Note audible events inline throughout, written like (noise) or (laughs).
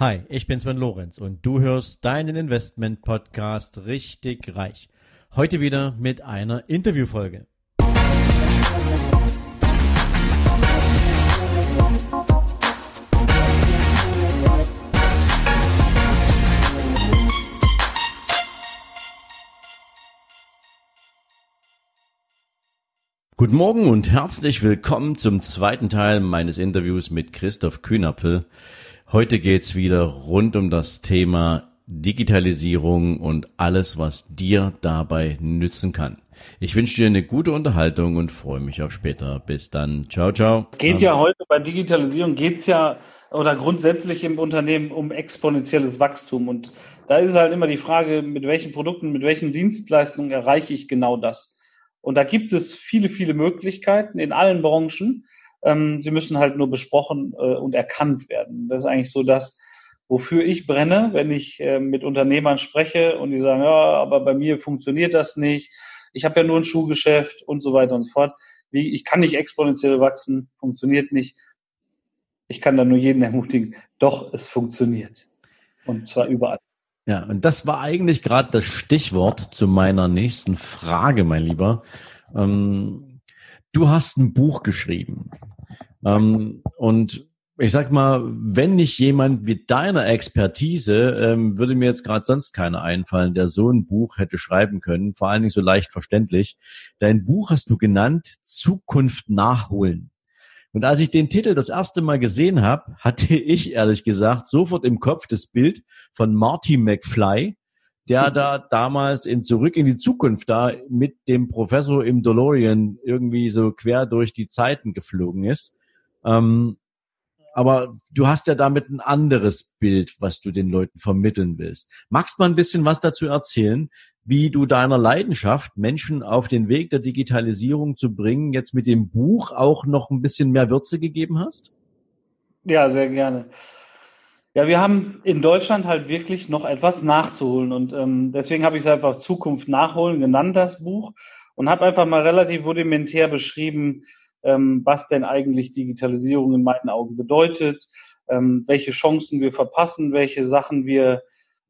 Hi, ich bin Sven Lorenz und du hörst deinen Investment Podcast richtig reich. Heute wieder mit einer Interviewfolge. Guten Morgen und herzlich willkommen zum zweiten Teil meines Interviews mit Christoph Kühnapfel. Heute geht's wieder rund um das Thema Digitalisierung und alles, was dir dabei nützen kann. Ich wünsche dir eine gute Unterhaltung und freue mich auf später. Bis dann. Ciao, ciao. Es geht ja heute bei Digitalisierung geht's ja oder grundsätzlich im Unternehmen um exponentielles Wachstum. Und da ist halt immer die Frage, mit welchen Produkten, mit welchen Dienstleistungen erreiche ich genau das? Und da gibt es viele, viele Möglichkeiten in allen Branchen. Ähm, sie müssen halt nur besprochen äh, und erkannt werden. Das ist eigentlich so das, wofür ich brenne, wenn ich äh, mit Unternehmern spreche und die sagen, ja, aber bei mir funktioniert das nicht. Ich habe ja nur ein Schuhgeschäft und so weiter und so fort. Wie, ich kann nicht exponentiell wachsen, funktioniert nicht. Ich kann da nur jeden ermutigen, doch, es funktioniert. Und zwar überall. Ja, und das war eigentlich gerade das Stichwort zu meiner nächsten Frage, mein Lieber. Ähm, du hast ein Buch geschrieben. Ähm, und ich sag mal, wenn nicht jemand mit deiner Expertise, ähm, würde mir jetzt gerade sonst keiner einfallen, der so ein Buch hätte schreiben können, vor allen Dingen so leicht verständlich. Dein Buch hast du genannt Zukunft nachholen. Und als ich den Titel das erste Mal gesehen habe, hatte (laughs) ich ehrlich gesagt sofort im Kopf das Bild von Marty McFly, der da damals in Zurück in die Zukunft da mit dem Professor im DeLorean irgendwie so quer durch die Zeiten geflogen ist. Ähm, aber du hast ja damit ein anderes Bild, was du den Leuten vermitteln willst. Magst du mal ein bisschen was dazu erzählen, wie du deiner Leidenschaft, Menschen auf den Weg der Digitalisierung zu bringen, jetzt mit dem Buch auch noch ein bisschen mehr Würze gegeben hast? Ja, sehr gerne. Ja, wir haben in Deutschland halt wirklich noch etwas nachzuholen und ähm, deswegen habe ich es einfach Zukunft nachholen genannt, das Buch, und habe einfach mal relativ rudimentär beschrieben, ähm, was denn eigentlich Digitalisierung in meinen Augen bedeutet, ähm, welche Chancen wir verpassen, welche Sachen wir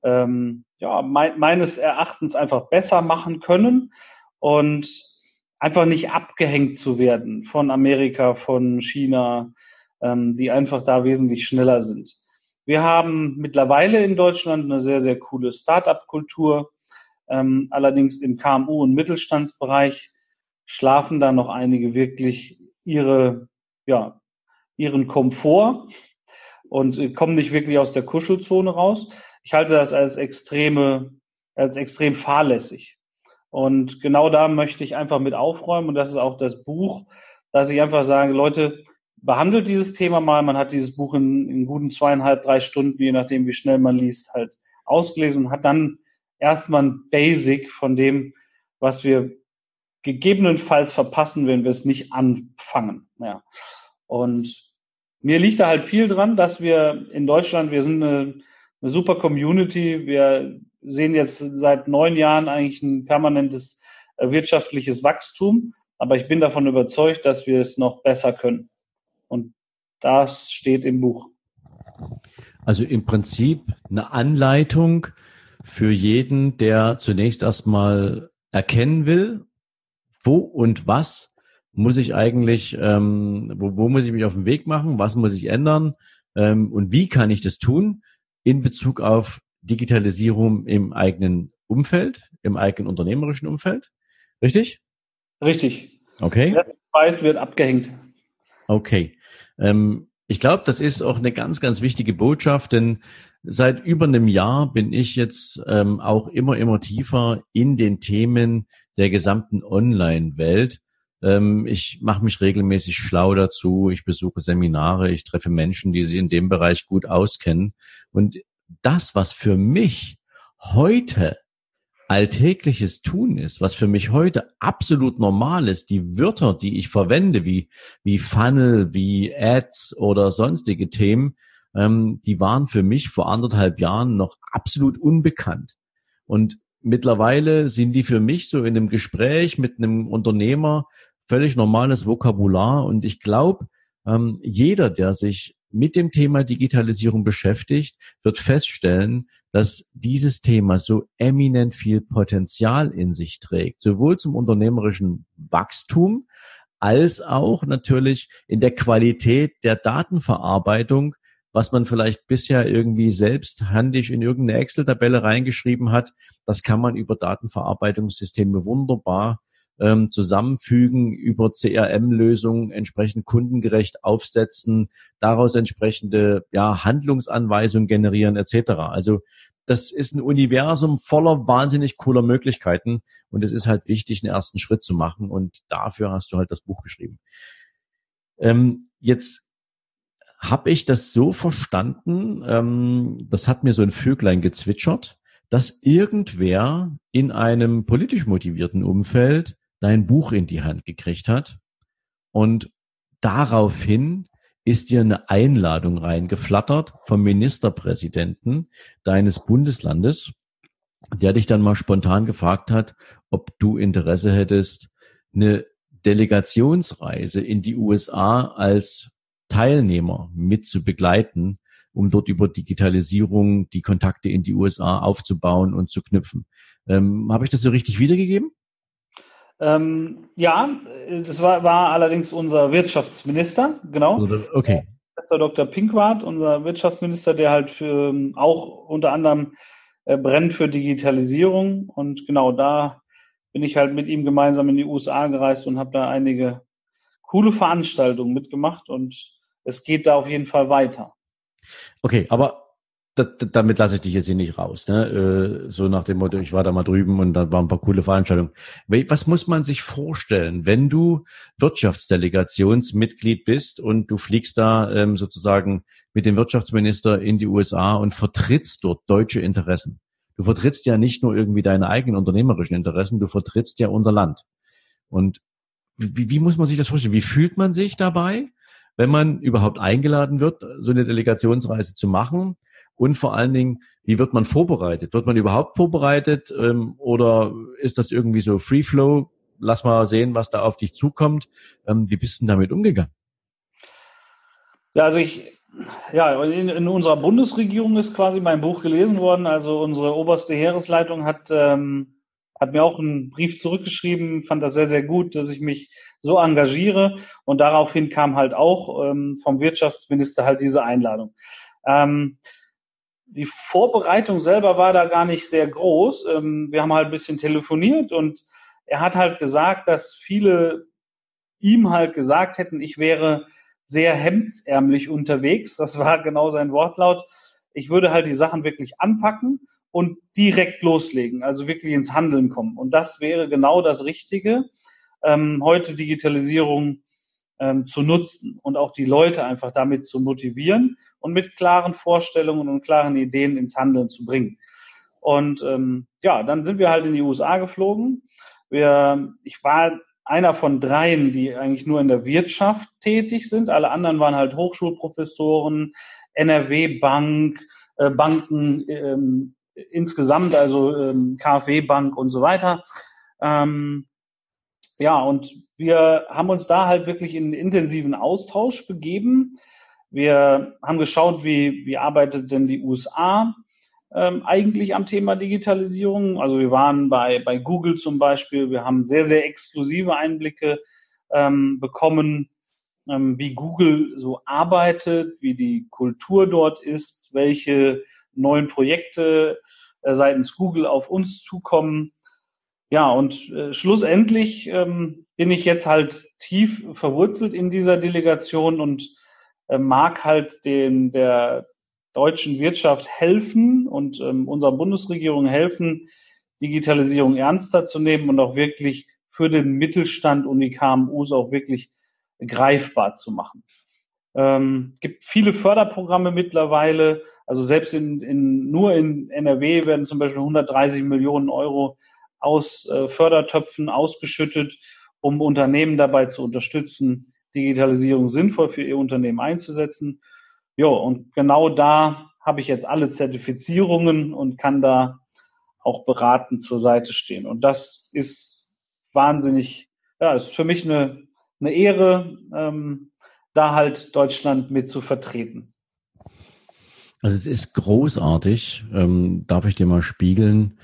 ähm, ja, me meines Erachtens einfach besser machen können und einfach nicht abgehängt zu werden von Amerika, von China, ähm, die einfach da wesentlich schneller sind. Wir haben mittlerweile in Deutschland eine sehr, sehr coole Start-up-Kultur. Ähm, allerdings im KMU- und Mittelstandsbereich schlafen da noch einige wirklich ihre, ja, ihren Komfort und kommen nicht wirklich aus der Kuschelzone raus ich halte das als extreme, als extrem fahrlässig. Und genau da möchte ich einfach mit aufräumen. Und das ist auch das Buch, dass ich einfach sage, Leute, behandelt dieses Thema mal. Man hat dieses Buch in, in guten zweieinhalb, drei Stunden, je nachdem, wie schnell man liest, halt ausgelesen und hat dann erstmal ein Basic von dem, was wir gegebenenfalls verpassen, wenn wir es nicht anfangen. Ja. Und mir liegt da halt viel dran, dass wir in Deutschland, wir sind eine eine super Community. Wir sehen jetzt seit neun Jahren eigentlich ein permanentes äh, wirtschaftliches Wachstum. Aber ich bin davon überzeugt, dass wir es noch besser können. Und das steht im Buch. Also im Prinzip eine Anleitung für jeden, der zunächst erstmal erkennen will, wo und was muss ich eigentlich, ähm, wo, wo muss ich mich auf den Weg machen, was muss ich ändern ähm, und wie kann ich das tun, in Bezug auf Digitalisierung im eigenen Umfeld, im eigenen unternehmerischen Umfeld. Richtig? Richtig. Okay. Der Preis wird abgehängt. Okay. Ähm, ich glaube, das ist auch eine ganz, ganz wichtige Botschaft, denn seit über einem Jahr bin ich jetzt ähm, auch immer, immer tiefer in den Themen der gesamten Online-Welt. Ähm, ich mache mich regelmäßig schlau dazu. Ich besuche Seminare. Ich treffe Menschen, die sich in dem Bereich gut auskennen. Und das, was für mich heute alltägliches Tun ist, was für mich heute absolut normal ist, die Wörter, die ich verwende, wie, wie Funnel, wie Ads oder sonstige Themen, ähm, die waren für mich vor anderthalb Jahren noch absolut unbekannt. Und mittlerweile sind die für mich so in einem Gespräch mit einem Unternehmer völlig normales Vokabular. Und ich glaube, ähm, jeder, der sich mit dem Thema Digitalisierung beschäftigt, wird feststellen, dass dieses Thema so eminent viel Potenzial in sich trägt, sowohl zum unternehmerischen Wachstum als auch natürlich in der Qualität der Datenverarbeitung, was man vielleicht bisher irgendwie selbst handig in irgendeine Excel-Tabelle reingeschrieben hat. Das kann man über Datenverarbeitungssysteme wunderbar ähm, zusammenfügen, über CRM-Lösungen entsprechend kundengerecht aufsetzen, daraus entsprechende ja, Handlungsanweisungen generieren etc. Also das ist ein Universum voller wahnsinnig cooler Möglichkeiten und es ist halt wichtig, einen ersten Schritt zu machen und dafür hast du halt das Buch geschrieben. Ähm, jetzt habe ich das so verstanden, ähm, das hat mir so ein Vöglein gezwitschert, dass irgendwer in einem politisch motivierten Umfeld dein Buch in die Hand gekriegt hat und daraufhin ist dir eine Einladung reingeflattert vom Ministerpräsidenten deines Bundeslandes, der dich dann mal spontan gefragt hat, ob du Interesse hättest, eine Delegationsreise in die USA als Teilnehmer mit zu begleiten, um dort über Digitalisierung die Kontakte in die USA aufzubauen und zu knüpfen. Ähm, Habe ich das so richtig wiedergegeben? Ähm, ja, das war, war allerdings unser Wirtschaftsminister, genau. Okay. Professor Dr. Pinkwart, unser Wirtschaftsminister, der halt für, auch unter anderem äh, brennt für Digitalisierung. Und genau da bin ich halt mit ihm gemeinsam in die USA gereist und habe da einige coole Veranstaltungen mitgemacht und es geht da auf jeden Fall weiter. Okay, aber damit lasse ich dich jetzt hier nicht raus. Ne? Äh, so nach dem Motto, ich war da mal drüben und da waren ein paar coole Veranstaltungen. Was muss man sich vorstellen, wenn du Wirtschaftsdelegationsmitglied bist und du fliegst da ähm, sozusagen mit dem Wirtschaftsminister in die USA und vertrittst dort deutsche Interessen? Du vertrittst ja nicht nur irgendwie deine eigenen unternehmerischen Interessen, du vertrittst ja unser Land. Und wie, wie muss man sich das vorstellen? Wie fühlt man sich dabei, wenn man überhaupt eingeladen wird, so eine Delegationsreise zu machen? Und vor allen Dingen, wie wird man vorbereitet? Wird man überhaupt vorbereitet ähm, oder ist das irgendwie so Free Flow? Lass mal sehen, was da auf dich zukommt. Ähm, wie bist du damit umgegangen? Ja, also ich, ja, in, in, unserer Bundesregierung ist quasi mein Buch gelesen worden. Also unsere oberste Heeresleitung hat, ähm, hat mir auch einen Brief zurückgeschrieben, fand das sehr, sehr gut, dass ich mich so engagiere. Und daraufhin kam halt auch ähm, vom Wirtschaftsminister halt diese Einladung. Ähm, die Vorbereitung selber war da gar nicht sehr groß. Ähm, wir haben halt ein bisschen telefoniert und er hat halt gesagt, dass viele ihm halt gesagt hätten, ich wäre sehr hemdsärmlich unterwegs. Das war (laughs) genau sein Wortlaut. Ich würde halt die Sachen wirklich anpacken und direkt loslegen, also wirklich ins Handeln kommen. Und das wäre genau das Richtige. Ähm, heute Digitalisierung ähm, zu nutzen und auch die Leute einfach damit zu motivieren und mit klaren Vorstellungen und klaren Ideen ins Handeln zu bringen. Und ähm, ja, dann sind wir halt in die USA geflogen. Wir, ich war einer von dreien, die eigentlich nur in der Wirtschaft tätig sind. Alle anderen waren halt Hochschulprofessoren, NRW-Bank, äh, Banken ähm, insgesamt, also ähm, KfW-Bank und so weiter. Ähm, ja, und wir haben uns da halt wirklich in intensiven Austausch begeben. Wir haben geschaut, wie, wie arbeitet denn die USA ähm, eigentlich am Thema Digitalisierung. Also wir waren bei, bei Google zum Beispiel. Wir haben sehr, sehr exklusive Einblicke ähm, bekommen, ähm, wie Google so arbeitet, wie die Kultur dort ist, welche neuen Projekte äh, seitens Google auf uns zukommen. Ja, und äh, schlussendlich ähm, bin ich jetzt halt tief verwurzelt in dieser Delegation und äh, mag halt den, der deutschen Wirtschaft helfen und ähm, unserer Bundesregierung helfen, Digitalisierung ernster zu nehmen und auch wirklich für den Mittelstand und die KMUs auch wirklich greifbar zu machen. Ähm, gibt viele Förderprogramme mittlerweile. Also selbst in, in, nur in NRW werden zum Beispiel 130 Millionen Euro aus äh, Fördertöpfen ausgeschüttet, um Unternehmen dabei zu unterstützen, Digitalisierung sinnvoll für ihr Unternehmen einzusetzen. Ja, und genau da habe ich jetzt alle Zertifizierungen und kann da auch beratend zur Seite stehen. Und das ist wahnsinnig, ja, ist für mich eine, eine Ehre, ähm, da halt Deutschland mit zu vertreten. Also es ist großartig, ähm, darf ich dir mal spiegeln,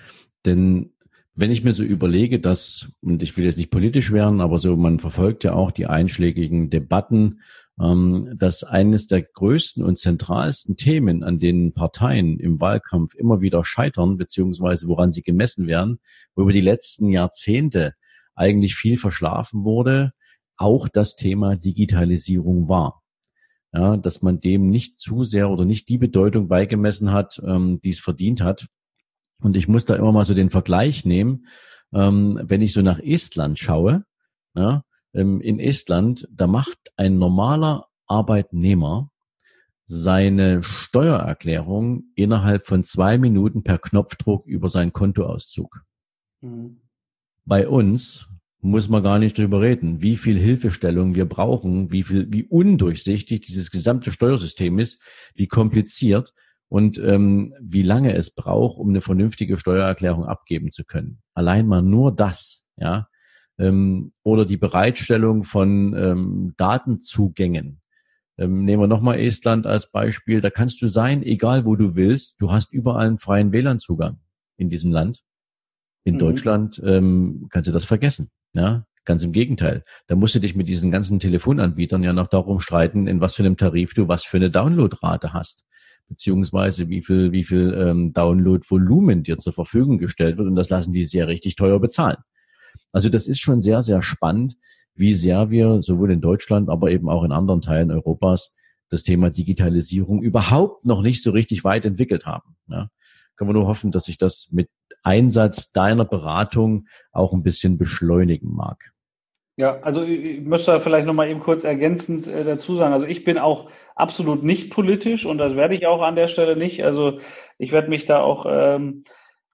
denn wenn ich mir so überlege, dass, und ich will jetzt nicht politisch werden, aber so, man verfolgt ja auch die einschlägigen Debatten, ähm, dass eines der größten und zentralsten Themen, an denen Parteien im Wahlkampf immer wieder scheitern, beziehungsweise woran sie gemessen werden, wo über die letzten Jahrzehnte eigentlich viel verschlafen wurde, auch das Thema Digitalisierung war ja, dass man dem nicht zu sehr oder nicht die Bedeutung beigemessen hat, ähm, die es verdient hat. Und ich muss da immer mal so den Vergleich nehmen, ähm, wenn ich so nach Estland schaue. Ja, ähm, in Estland, da macht ein normaler Arbeitnehmer seine Steuererklärung innerhalb von zwei Minuten per Knopfdruck über seinen Kontoauszug. Mhm. Bei uns muss man gar nicht drüber reden, wie viel Hilfestellung wir brauchen, wie viel, wie undurchsichtig dieses gesamte Steuersystem ist, wie kompliziert und ähm, wie lange es braucht, um eine vernünftige Steuererklärung abgeben zu können. Allein mal nur das, ja, ähm, oder die Bereitstellung von ähm, Datenzugängen. Ähm, nehmen wir nochmal Estland als Beispiel. Da kannst du sein, egal wo du willst, du hast überall einen freien WLAN-Zugang in diesem Land. In mhm. Deutschland ähm, kannst du das vergessen. Ja, ganz im Gegenteil. Da musst du dich mit diesen ganzen Telefonanbietern ja noch darum streiten, in was für einem Tarif du was für eine Downloadrate hast, beziehungsweise wie viel, wie viel ähm, Downloadvolumen dir zur Verfügung gestellt wird. Und das lassen die sehr richtig teuer bezahlen. Also das ist schon sehr, sehr spannend, wie sehr wir sowohl in Deutschland, aber eben auch in anderen Teilen Europas das Thema Digitalisierung überhaupt noch nicht so richtig weit entwickelt haben. Ja können wir nur hoffen, dass sich das mit Einsatz deiner Beratung auch ein bisschen beschleunigen mag. Ja, also ich möchte da vielleicht nochmal eben kurz ergänzend äh, dazu sagen. Also ich bin auch absolut nicht politisch und das werde ich auch an der Stelle nicht. Also ich werde mich da auch ähm,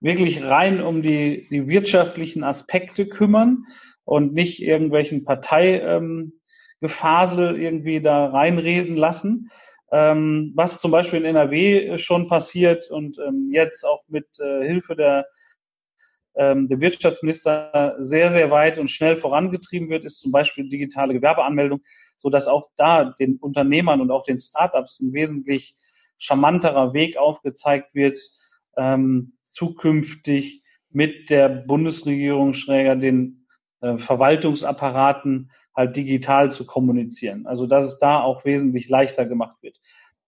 wirklich rein um die, die wirtschaftlichen Aspekte kümmern und nicht irgendwelchen Parteigefasel ähm, irgendwie da reinreden lassen ähm, was zum Beispiel in NRW schon passiert und ähm, jetzt auch mit äh, Hilfe der, ähm, der Wirtschaftsminister sehr, sehr weit und schnell vorangetrieben wird, ist zum Beispiel digitale Gewerbeanmeldung, so dass auch da den Unternehmern und auch den Startups ein wesentlich charmanterer Weg aufgezeigt wird, ähm, zukünftig mit der Bundesregierung schräger den äh, Verwaltungsapparaten halt digital zu kommunizieren. Also dass es da auch wesentlich leichter gemacht wird.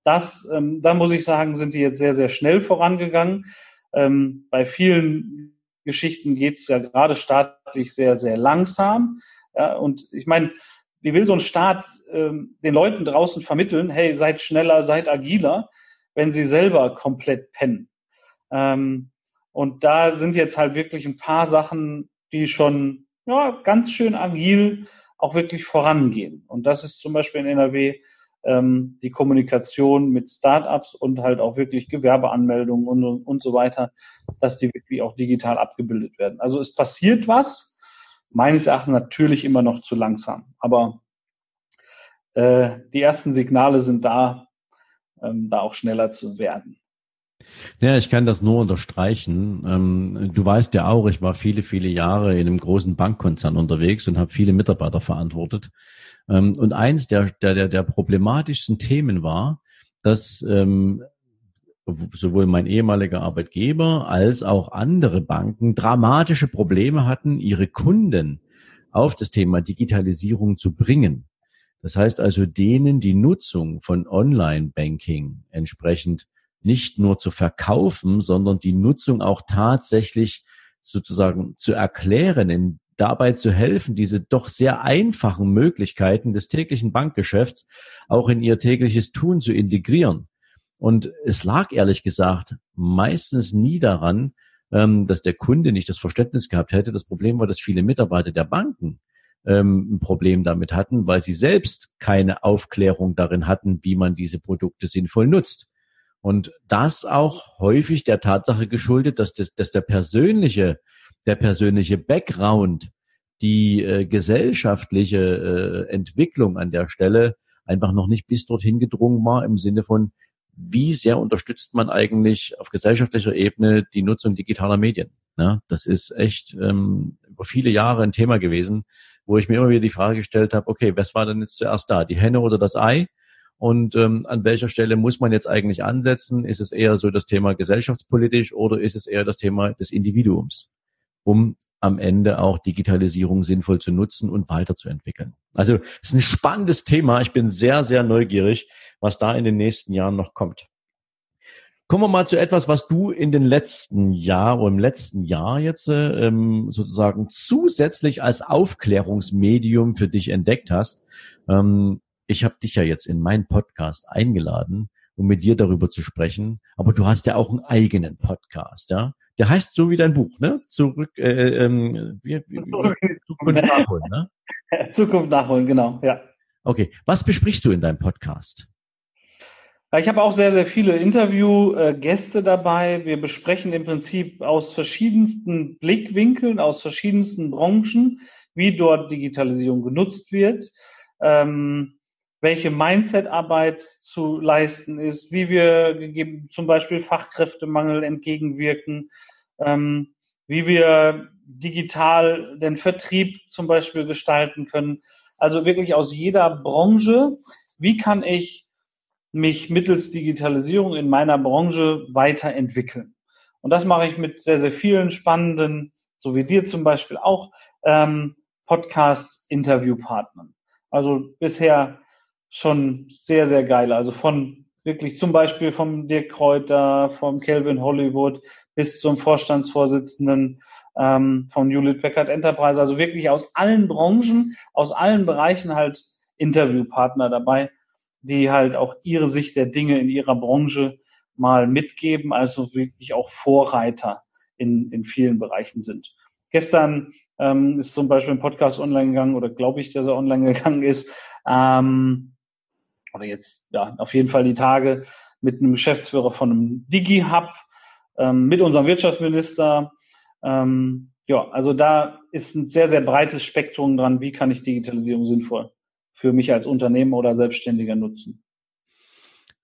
Das, ähm, da muss ich sagen, sind die jetzt sehr, sehr schnell vorangegangen. Ähm, bei vielen Geschichten geht es ja gerade staatlich sehr, sehr langsam. Ja, und ich meine, wie will so ein Staat ähm, den Leuten draußen vermitteln, hey, seid schneller, seid agiler, wenn sie selber komplett pennen? Ähm, und da sind jetzt halt wirklich ein paar Sachen, die schon ja, ganz schön agil auch wirklich vorangehen. Und das ist zum Beispiel in NRW ähm, die Kommunikation mit Startups und halt auch wirklich Gewerbeanmeldungen und, und, und so weiter, dass die wirklich auch digital abgebildet werden. Also es passiert was, meines Erachtens natürlich immer noch zu langsam, aber äh, die ersten Signale sind da, ähm, da auch schneller zu werden. Ja, ich kann das nur unterstreichen. Ähm, du weißt ja auch, ich war viele, viele Jahre in einem großen Bankkonzern unterwegs und habe viele Mitarbeiter verantwortet. Ähm, und eins der, der, der problematischsten Themen war, dass ähm, sowohl mein ehemaliger Arbeitgeber als auch andere Banken dramatische Probleme hatten, ihre Kunden auf das Thema Digitalisierung zu bringen. Das heißt also, denen die Nutzung von Online-Banking entsprechend nicht nur zu verkaufen, sondern die Nutzung auch tatsächlich sozusagen zu erklären, in, dabei zu helfen, diese doch sehr einfachen Möglichkeiten des täglichen Bankgeschäfts auch in ihr tägliches Tun zu integrieren. Und es lag ehrlich gesagt meistens nie daran, ähm, dass der Kunde nicht das Verständnis gehabt hätte. Das Problem war, dass viele Mitarbeiter der Banken ähm, ein Problem damit hatten, weil sie selbst keine Aufklärung darin hatten, wie man diese Produkte sinnvoll nutzt. Und das auch häufig der Tatsache geschuldet, dass, das, dass der persönliche, der persönliche Background, die äh, gesellschaftliche äh, Entwicklung an der Stelle einfach noch nicht bis dorthin gedrungen war im Sinne von, wie sehr unterstützt man eigentlich auf gesellschaftlicher Ebene die Nutzung digitaler Medien? Ja, das ist echt ähm, über viele Jahre ein Thema gewesen, wo ich mir immer wieder die Frage gestellt habe, okay, was war denn jetzt zuerst da, die Henne oder das Ei? Und ähm, an welcher Stelle muss man jetzt eigentlich ansetzen? Ist es eher so das Thema gesellschaftspolitisch oder ist es eher das Thema des Individuums, um am Ende auch Digitalisierung sinnvoll zu nutzen und weiterzuentwickeln? Also es ist ein spannendes Thema. Ich bin sehr, sehr neugierig, was da in den nächsten Jahren noch kommt. Kommen wir mal zu etwas, was du in den letzten Jahr oder im letzten Jahr jetzt ähm, sozusagen zusätzlich als Aufklärungsmedium für dich entdeckt hast. Ähm, ich habe dich ja jetzt in meinen Podcast eingeladen, um mit dir darüber zu sprechen. Aber du hast ja auch einen eigenen Podcast, ja? Der heißt so wie dein Buch, ne? Zurück, äh, ähm, wie, wie, wie, (laughs) Zukunft nachholen, ne? (laughs) Zukunft nachholen, genau, ja. Okay, was besprichst du in deinem Podcast? Ich habe auch sehr, sehr viele Interviewgäste dabei. Wir besprechen im Prinzip aus verschiedensten Blickwinkeln, aus verschiedensten Branchen, wie dort Digitalisierung genutzt wird, ähm, welche Mindset-Arbeit zu leisten ist, wie wir gegeben, zum Beispiel Fachkräftemangel entgegenwirken, ähm, wie wir digital den Vertrieb zum Beispiel gestalten können. Also wirklich aus jeder Branche. Wie kann ich mich mittels Digitalisierung in meiner Branche weiterentwickeln. Und das mache ich mit sehr, sehr vielen spannenden, so wie dir zum Beispiel auch, ähm, Podcast-Interviewpartnern. Also bisher schon sehr, sehr geil. Also von wirklich zum Beispiel vom Dirk Kräuter, vom Kelvin Hollywood bis zum Vorstandsvorsitzenden ähm, von Hewlett Packard Enterprise. Also wirklich aus allen Branchen, aus allen Bereichen halt Interviewpartner dabei die halt auch ihre Sicht der Dinge in ihrer Branche mal mitgeben, also wirklich auch Vorreiter in, in vielen Bereichen sind. Gestern ähm, ist zum Beispiel ein Podcast online gegangen oder glaube ich, dass er online (laughs) gegangen ist. Ähm, oder jetzt, ja, auf jeden Fall die Tage mit einem Geschäftsführer von einem Digi-Hub, ähm, mit unserem Wirtschaftsminister. Ähm, ja, also da ist ein sehr, sehr breites Spektrum dran, wie kann ich Digitalisierung sinnvoll für mich als Unternehmer oder Selbstständiger nutzen.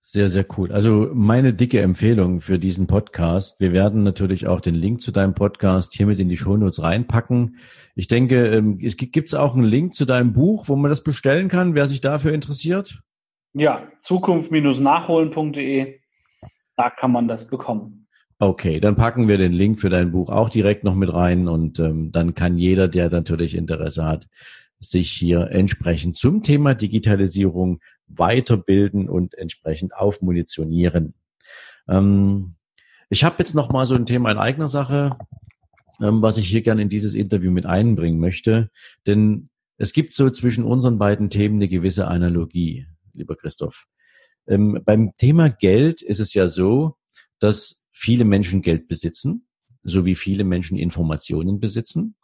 Sehr, sehr cool. Also meine dicke Empfehlung für diesen Podcast. Wir werden natürlich auch den Link zu deinem Podcast hiermit in die Shownotes reinpacken. Ich denke, ähm, es gibt es auch einen Link zu deinem Buch, wo man das bestellen kann, wer sich dafür interessiert? Ja, zukunft-nachholen.de. Da kann man das bekommen. Okay, dann packen wir den Link für dein Buch auch direkt noch mit rein und ähm, dann kann jeder, der natürlich Interesse hat, sich hier entsprechend zum Thema Digitalisierung weiterbilden und entsprechend aufmunitionieren. Ähm, ich habe jetzt noch mal so ein Thema in eigener Sache, ähm, was ich hier gerne in dieses Interview mit einbringen möchte, denn es gibt so zwischen unseren beiden Themen eine gewisse Analogie, lieber Christoph. Ähm, beim Thema Geld ist es ja so, dass viele Menschen Geld besitzen, so wie viele Menschen Informationen besitzen.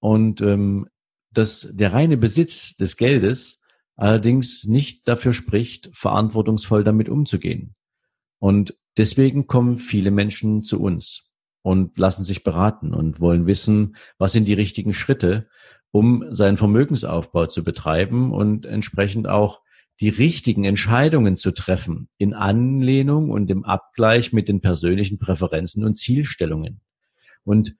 Und ähm, dass der reine Besitz des Geldes allerdings nicht dafür spricht, verantwortungsvoll damit umzugehen. Und deswegen kommen viele Menschen zu uns und lassen sich beraten und wollen wissen, was sind die richtigen Schritte, um seinen Vermögensaufbau zu betreiben und entsprechend auch die richtigen Entscheidungen zu treffen in Anlehnung und im Abgleich mit den persönlichen Präferenzen und Zielstellungen. Und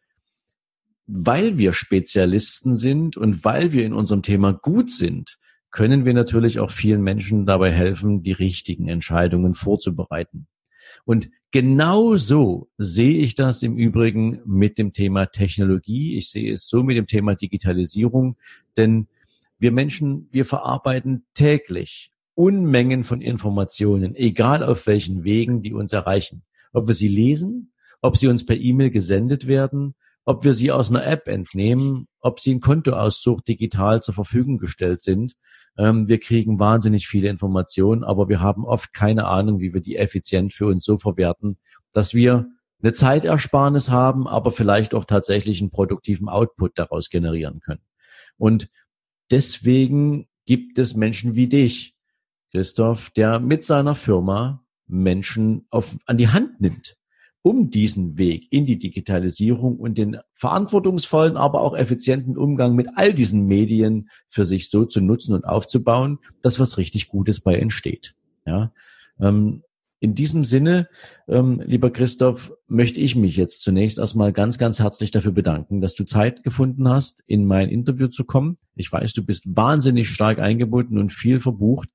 weil wir Spezialisten sind und weil wir in unserem Thema gut sind, können wir natürlich auch vielen Menschen dabei helfen, die richtigen Entscheidungen vorzubereiten. Und genau so sehe ich das im Übrigen mit dem Thema Technologie. Ich sehe es so mit dem Thema Digitalisierung, denn wir Menschen, wir verarbeiten täglich Unmengen von Informationen, egal auf welchen Wegen die uns erreichen. Ob wir sie lesen, ob sie uns per E-Mail gesendet werden, ob wir sie aus einer App entnehmen, ob sie in Kontoauszug digital zur Verfügung gestellt sind. Ähm, wir kriegen wahnsinnig viele Informationen, aber wir haben oft keine Ahnung, wie wir die effizient für uns so verwerten, dass wir eine Zeitersparnis haben, aber vielleicht auch tatsächlich einen produktiven Output daraus generieren können. Und deswegen gibt es Menschen wie dich, Christoph, der mit seiner Firma Menschen auf, an die Hand nimmt um diesen Weg in die Digitalisierung und den verantwortungsvollen, aber auch effizienten Umgang mit all diesen Medien für sich so zu nutzen und aufzubauen, dass was richtig Gutes bei entsteht. Ja, ähm, in diesem Sinne, ähm, lieber Christoph, möchte ich mich jetzt zunächst erstmal ganz, ganz herzlich dafür bedanken, dass du Zeit gefunden hast, in mein Interview zu kommen. Ich weiß, du bist wahnsinnig stark eingebunden und viel verbucht.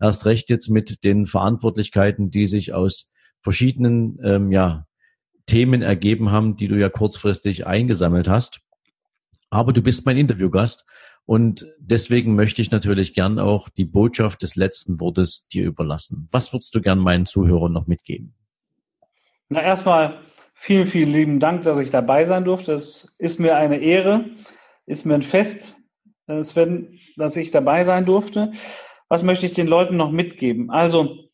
Erst recht jetzt mit den Verantwortlichkeiten, die sich aus verschiedenen ähm, ja, Themen ergeben haben, die du ja kurzfristig eingesammelt hast. Aber du bist mein Interviewgast und deswegen möchte ich natürlich gern auch die Botschaft des letzten Wortes dir überlassen. Was würdest du gern meinen Zuhörern noch mitgeben? Na, erstmal vielen, vielen lieben Dank, dass ich dabei sein durfte. Es ist mir eine Ehre, ist mir ein Fest, äh, Sven, dass ich dabei sein durfte. Was möchte ich den Leuten noch mitgeben? Also,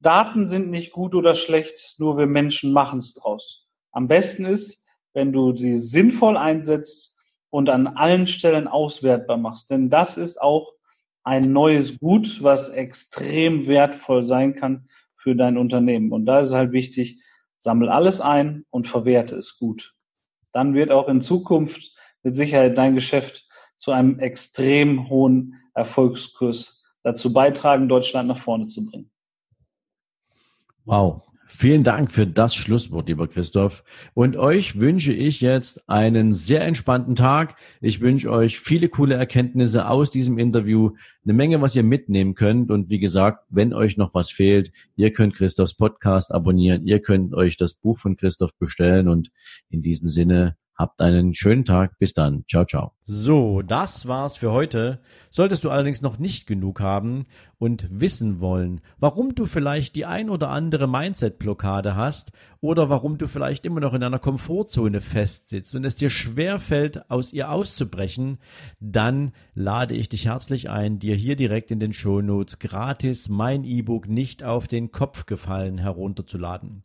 Daten sind nicht gut oder schlecht, nur wir Menschen machen es draus. Am besten ist, wenn du sie sinnvoll einsetzt, und an allen Stellen auswertbar machst. Denn das ist auch ein neues Gut, was extrem wertvoll sein kann für dein Unternehmen. Und da ist es halt wichtig, sammel alles ein und verwerte es gut. Dann wird auch in Zukunft mit Sicherheit dein Geschäft zu einem extrem hohen Erfolgskurs dazu beitragen, Deutschland nach vorne zu bringen. Wow, Vielen Dank für das Schlusswort, lieber Christoph. Und euch wünsche ich jetzt einen sehr entspannten Tag. Ich wünsche euch viele coole Erkenntnisse aus diesem Interview, eine Menge, was ihr mitnehmen könnt. Und wie gesagt, wenn euch noch was fehlt, ihr könnt Christophs Podcast abonnieren, ihr könnt euch das Buch von Christoph bestellen. Und in diesem Sinne, Habt einen schönen Tag. Bis dann. Ciao, ciao. So, das war's für heute. Solltest du allerdings noch nicht genug haben und wissen wollen, warum du vielleicht die ein oder andere Mindset-Blockade hast oder warum du vielleicht immer noch in einer Komfortzone festsitzt und es dir schwerfällt, aus ihr auszubrechen, dann lade ich dich herzlich ein, dir hier direkt in den Shownotes gratis mein E-Book nicht auf den Kopf gefallen herunterzuladen.